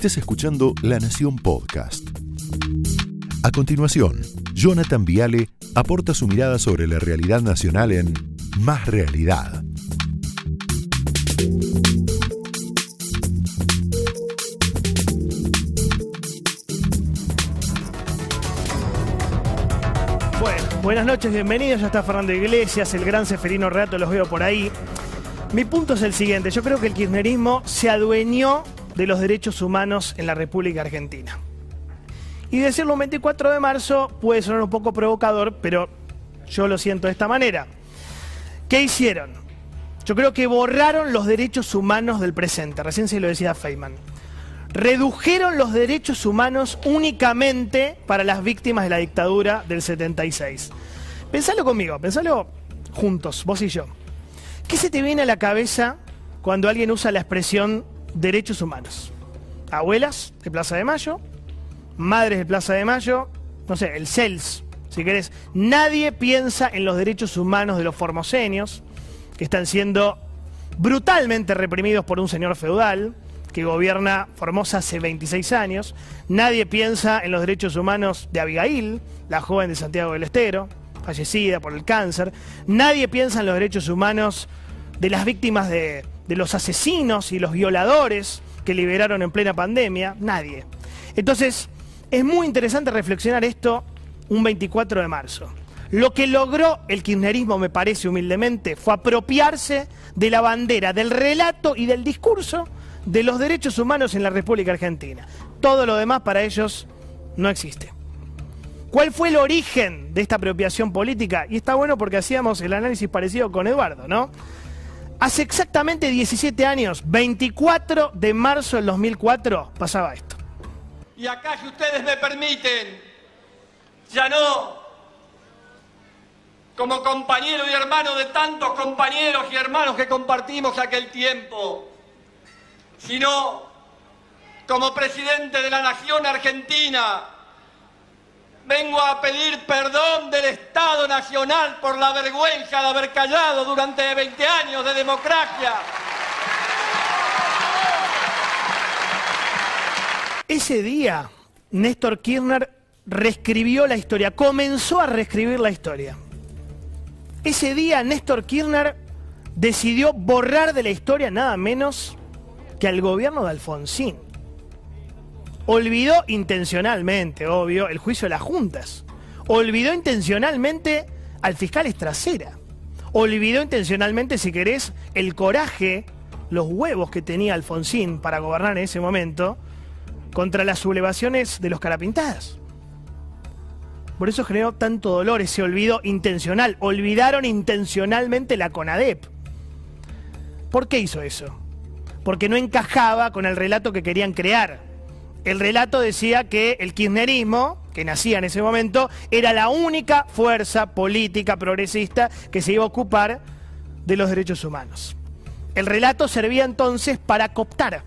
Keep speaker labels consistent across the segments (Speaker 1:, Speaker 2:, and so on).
Speaker 1: Estés escuchando La Nación Podcast. A continuación, Jonathan Viale aporta su mirada sobre la realidad nacional en Más Realidad.
Speaker 2: Bueno, buenas noches, bienvenidos. Ya está Fernando Iglesias, el gran Seferino Reato, los veo por ahí. Mi punto es el siguiente: yo creo que el kirchnerismo se adueñó de los derechos humanos en la República Argentina. Y decirlo un 24 de marzo puede sonar un poco provocador, pero yo lo siento de esta manera. ¿Qué hicieron? Yo creo que borraron los derechos humanos del presente. Recién se lo decía Feynman. Redujeron los derechos humanos únicamente para las víctimas de la dictadura del 76. Pensalo conmigo, pensalo juntos, vos y yo. ¿Qué se te viene a la cabeza cuando alguien usa la expresión derechos humanos? Abuelas de Plaza de Mayo, madres de Plaza de Mayo, no sé, el CELS, si querés. Nadie piensa en los derechos humanos de los formoseños, que están siendo brutalmente reprimidos por un señor feudal que gobierna Formosa hace 26 años. Nadie piensa en los derechos humanos de Abigail, la joven de Santiago del Estero, fallecida por el cáncer. Nadie piensa en los derechos humanos de las víctimas de, de los asesinos y los violadores que liberaron en plena pandemia. Nadie. Entonces, es muy interesante reflexionar esto un 24 de marzo. Lo que logró el kirchnerismo, me parece humildemente, fue apropiarse de la bandera, del relato y del discurso de los derechos humanos en la República Argentina. Todo lo demás para ellos no existe. ¿Cuál fue el origen de esta apropiación política? Y está bueno porque hacíamos el análisis parecido con Eduardo, ¿no? Hace exactamente 17 años, 24 de marzo del 2004, pasaba esto.
Speaker 3: Y acá, si ustedes me permiten, ya no como compañero y hermano de tantos compañeros y hermanos que compartimos aquel tiempo, sino como presidente de la Nación Argentina, vengo a pedir perdón del Estado Nacional por la vergüenza de haber callado durante 20 años de democracia.
Speaker 2: Ese día, Néstor Kirchner reescribió la historia, comenzó a reescribir la historia. Ese día Néstor Kirchner decidió borrar de la historia nada menos que al gobierno de Alfonsín. Olvidó intencionalmente, obvio, el juicio de las juntas. Olvidó intencionalmente al fiscal Estracera. Olvidó intencionalmente, si querés, el coraje, los huevos que tenía Alfonsín para gobernar en ese momento contra las sublevaciones de los carapintadas. Por eso generó tanto dolor ese olvido intencional. Olvidaron intencionalmente la CONADEP. ¿Por qué hizo eso? Porque no encajaba con el relato que querían crear. El relato decía que el kirchnerismo, que nacía en ese momento, era la única fuerza política progresista que se iba a ocupar de los derechos humanos. El relato servía entonces para cooptar.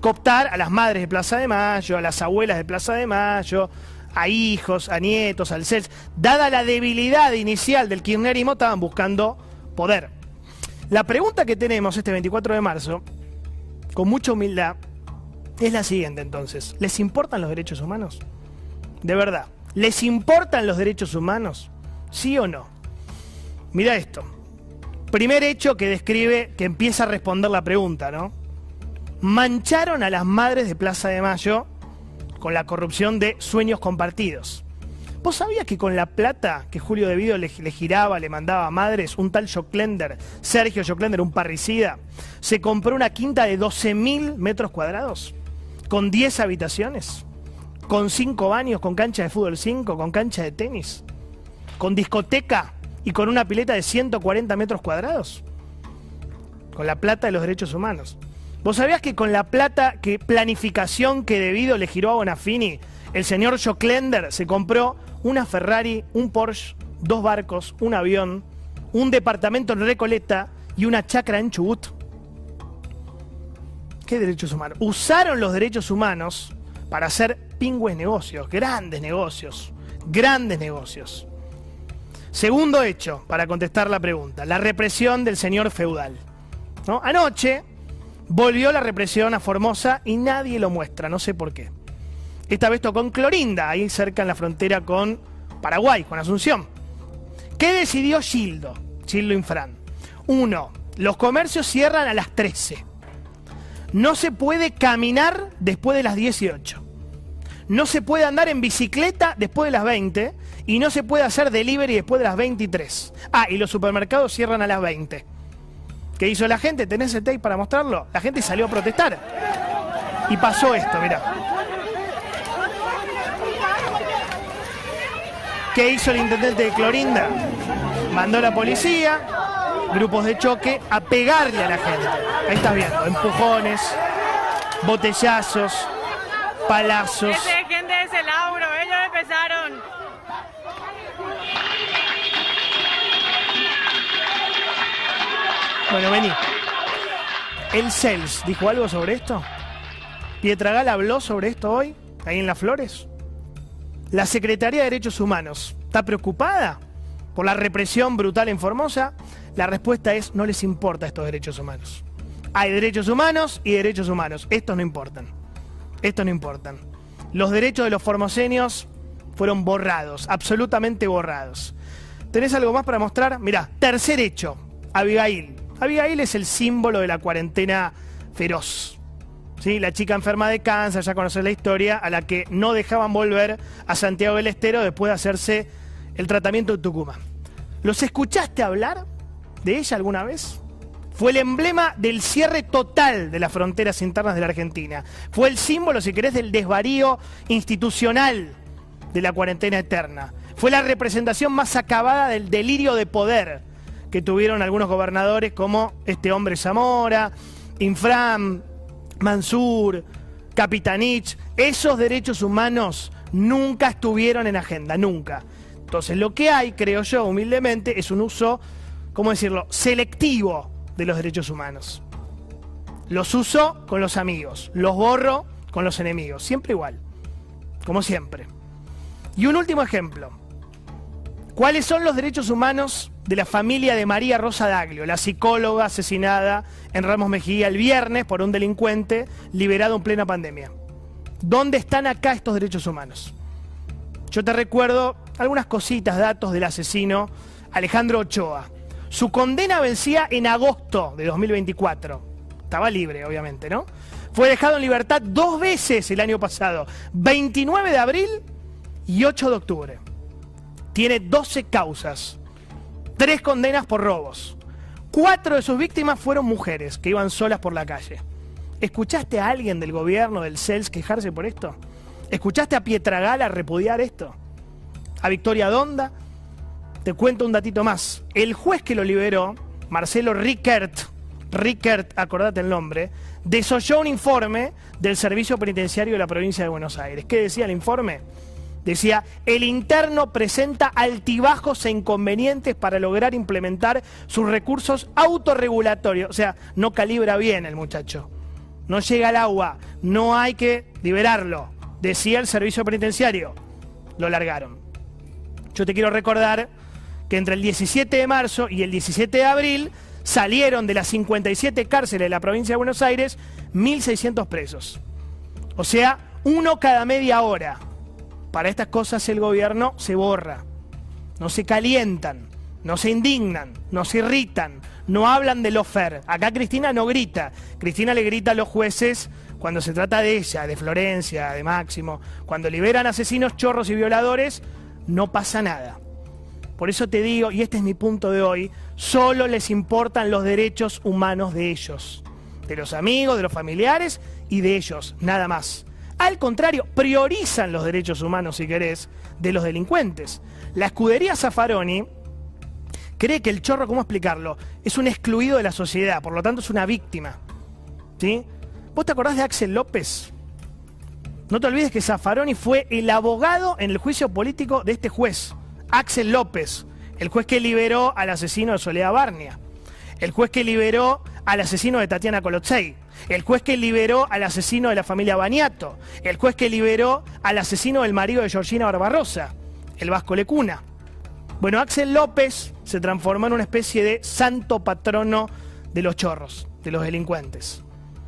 Speaker 2: Cooptar a las madres de Plaza de Mayo, a las abuelas de Plaza de Mayo, a hijos, a nietos, al CELS. Dada la debilidad inicial del kirchnerismo, estaban buscando poder. La pregunta que tenemos este 24 de marzo, con mucha humildad, es la siguiente entonces. ¿Les importan los derechos humanos? De verdad, ¿les importan los derechos humanos? ¿Sí o no? Mira esto. Primer hecho que describe, que empieza a responder la pregunta, ¿no? Mancharon a las madres de Plaza de Mayo con la corrupción de sueños compartidos. ¿Vos sabías que con la plata que Julio De Vido le, le giraba, le mandaba a madres, un tal Joclender, Sergio Joclender, un parricida, se compró una quinta de 12.000 metros cuadrados? ¿Con 10 habitaciones? ¿Con 5 baños? ¿Con cancha de fútbol 5? ¿Con cancha de tenis? ¿Con discoteca? ¿Y con una pileta de 140 metros cuadrados? Con la plata de los derechos humanos. ¿Vos sabías que con la plata, que planificación que debido le giró a Bonafini, el señor Joclender se compró una Ferrari, un Porsche, dos barcos, un avión, un departamento en Recoleta y una chacra en Chubut? ¿Qué derechos humanos? Usaron los derechos humanos para hacer pingües negocios, grandes negocios, grandes negocios. Segundo hecho, para contestar la pregunta, la represión del señor feudal. ¿No? Anoche, Volvió la represión a Formosa y nadie lo muestra, no sé por qué. Esta vez tocó en Clorinda, ahí cerca en la frontera con Paraguay, con Asunción. ¿Qué decidió Gildo? Gildo Infran. Uno, los comercios cierran a las 13. No se puede caminar después de las 18. No se puede andar en bicicleta después de las 20 y no se puede hacer delivery después de las 23. Ah, y los supermercados cierran a las 20. ¿Qué hizo la gente? ¿Tenés el tape para mostrarlo? La gente salió a protestar. Y pasó esto, mirá. ¿Qué hizo el intendente de Clorinda? Mandó la policía, grupos de choque, a pegarle a la gente. Ahí estás viendo, empujones, botellazos, palazos.
Speaker 4: Ese gente de ese Lauro, ellos empezaron.
Speaker 2: Bueno, vení. El CELS dijo algo sobre esto. Pietragal habló sobre esto hoy, ahí en Las Flores. La Secretaría de Derechos Humanos está preocupada por la represión brutal en Formosa. La respuesta es no les importa estos derechos humanos. Hay derechos humanos y derechos humanos. Estos no importan. Estos no importan. Los derechos de los formoseños fueron borrados, absolutamente borrados. ¿Tenés algo más para mostrar? Mirá, tercer hecho, Abigail. Abigail es el símbolo de la cuarentena feroz. ¿Sí? La chica enferma de cáncer, ya conoces la historia, a la que no dejaban volver a Santiago del Estero después de hacerse el tratamiento de Tucumán. ¿Los escuchaste hablar de ella alguna vez? Fue el emblema del cierre total de las fronteras internas de la Argentina. Fue el símbolo, si querés, del desvarío institucional de la cuarentena eterna. Fue la representación más acabada del delirio de poder que tuvieron algunos gobernadores como este hombre Zamora, Infram, Mansur, Capitanich. Esos derechos humanos nunca estuvieron en agenda, nunca. Entonces lo que hay, creo yo, humildemente, es un uso, ¿cómo decirlo?, selectivo de los derechos humanos. Los uso con los amigos, los borro con los enemigos, siempre igual, como siempre. Y un último ejemplo. ¿Cuáles son los derechos humanos de la familia de María Rosa Daglio, la psicóloga asesinada en Ramos Mejía el viernes por un delincuente liberado en plena pandemia? ¿Dónde están acá estos derechos humanos? Yo te recuerdo algunas cositas, datos del asesino Alejandro Ochoa. Su condena vencía en agosto de 2024. Estaba libre, obviamente, ¿no? Fue dejado en libertad dos veces el año pasado, 29 de abril y 8 de octubre. Tiene 12 causas, tres condenas por robos. Cuatro de sus víctimas fueron mujeres que iban solas por la calle. ¿Escuchaste a alguien del gobierno, del CELS, quejarse por esto? ¿Escuchaste a Pietragala repudiar esto? ¿A Victoria Donda? Te cuento un datito más. El juez que lo liberó, Marcelo Rickert, Rickert, acordate el nombre, desoyó un informe del Servicio Penitenciario de la provincia de Buenos Aires. ¿Qué decía el informe? Decía, el interno presenta altibajos e inconvenientes para lograr implementar sus recursos autorregulatorios. O sea, no calibra bien el muchacho. No llega al agua, no hay que liberarlo. Decía el servicio penitenciario. Lo largaron. Yo te quiero recordar que entre el 17 de marzo y el 17 de abril salieron de las 57 cárceles de la provincia de Buenos Aires 1.600 presos. O sea, uno cada media hora. Para estas cosas el gobierno se borra. No se calientan, no se indignan, no se irritan, no hablan de lo fair. Acá Cristina no grita. Cristina le grita a los jueces cuando se trata de ella, de Florencia, de Máximo. Cuando liberan asesinos, chorros y violadores, no pasa nada. Por eso te digo, y este es mi punto de hoy, solo les importan los derechos humanos de ellos, de los amigos, de los familiares y de ellos, nada más. Al contrario, priorizan los derechos humanos, si querés, de los delincuentes. La escudería Zaffaroni cree que el chorro, ¿cómo explicarlo? Es un excluido de la sociedad, por lo tanto es una víctima. ¿Sí? ¿Vos te acordás de Axel López? No te olvides que Zaffaroni fue el abogado en el juicio político de este juez, Axel López, el juez que liberó al asesino de Soledad Barnia, el juez que liberó al asesino de Tatiana Colotzei, el juez que liberó al asesino de la familia Baniato, el juez que liberó al asesino del marido de Georgina Barbarosa, el Vasco Lecuna. Bueno, Axel López se transformó en una especie de santo patrono de los chorros, de los delincuentes.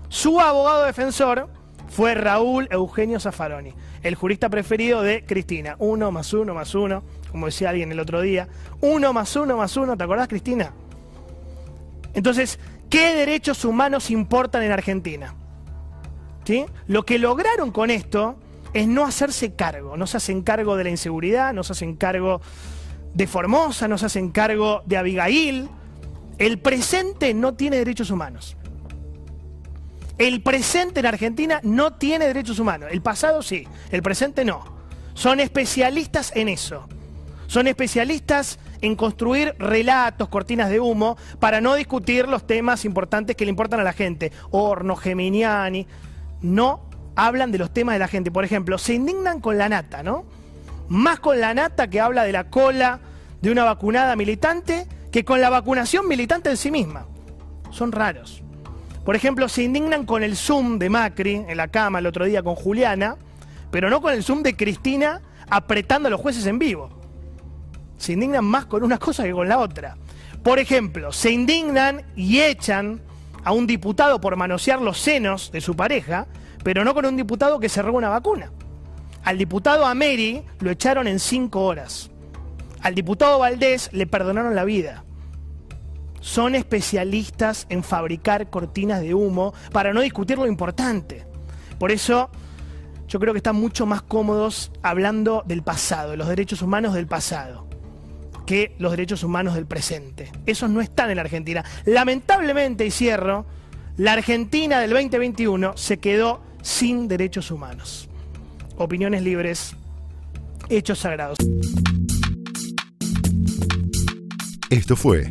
Speaker 2: Su abogado defensor fue Raúl Eugenio Zaffaroni, el jurista preferido de Cristina. Uno más uno más uno, como decía alguien el otro día. Uno más uno más uno, ¿te acordás, Cristina? Entonces, ¿qué derechos humanos importan en Argentina? ¿Sí? Lo que lograron con esto es no hacerse cargo, no se hacen cargo de la inseguridad, no se hacen cargo de Formosa, no se hacen cargo de Abigail. El presente no tiene derechos humanos. El presente en Argentina no tiene derechos humanos. El pasado sí, el presente no. Son especialistas en eso. Son especialistas en construir relatos, cortinas de humo, para no discutir los temas importantes que le importan a la gente. Horno, Geminiani. No hablan de los temas de la gente. Por ejemplo, se indignan con la nata, ¿no? Más con la nata que habla de la cola de una vacunada militante que con la vacunación militante en sí misma. Son raros. Por ejemplo, se indignan con el Zoom de Macri en la cama el otro día con Juliana, pero no con el Zoom de Cristina apretando a los jueces en vivo. Se indignan más con una cosa que con la otra. Por ejemplo, se indignan y echan a un diputado por manosear los senos de su pareja, pero no con un diputado que se una vacuna. Al diputado Ameri lo echaron en cinco horas. Al diputado Valdés le perdonaron la vida. Son especialistas en fabricar cortinas de humo para no discutir lo importante. Por eso yo creo que están mucho más cómodos hablando del pasado, de los derechos humanos del pasado, que los derechos humanos del presente. Esos no están en la Argentina. Lamentablemente, y cierro, la Argentina del 2021 se quedó sin derechos humanos. Opiniones libres, hechos sagrados.
Speaker 1: Esto fue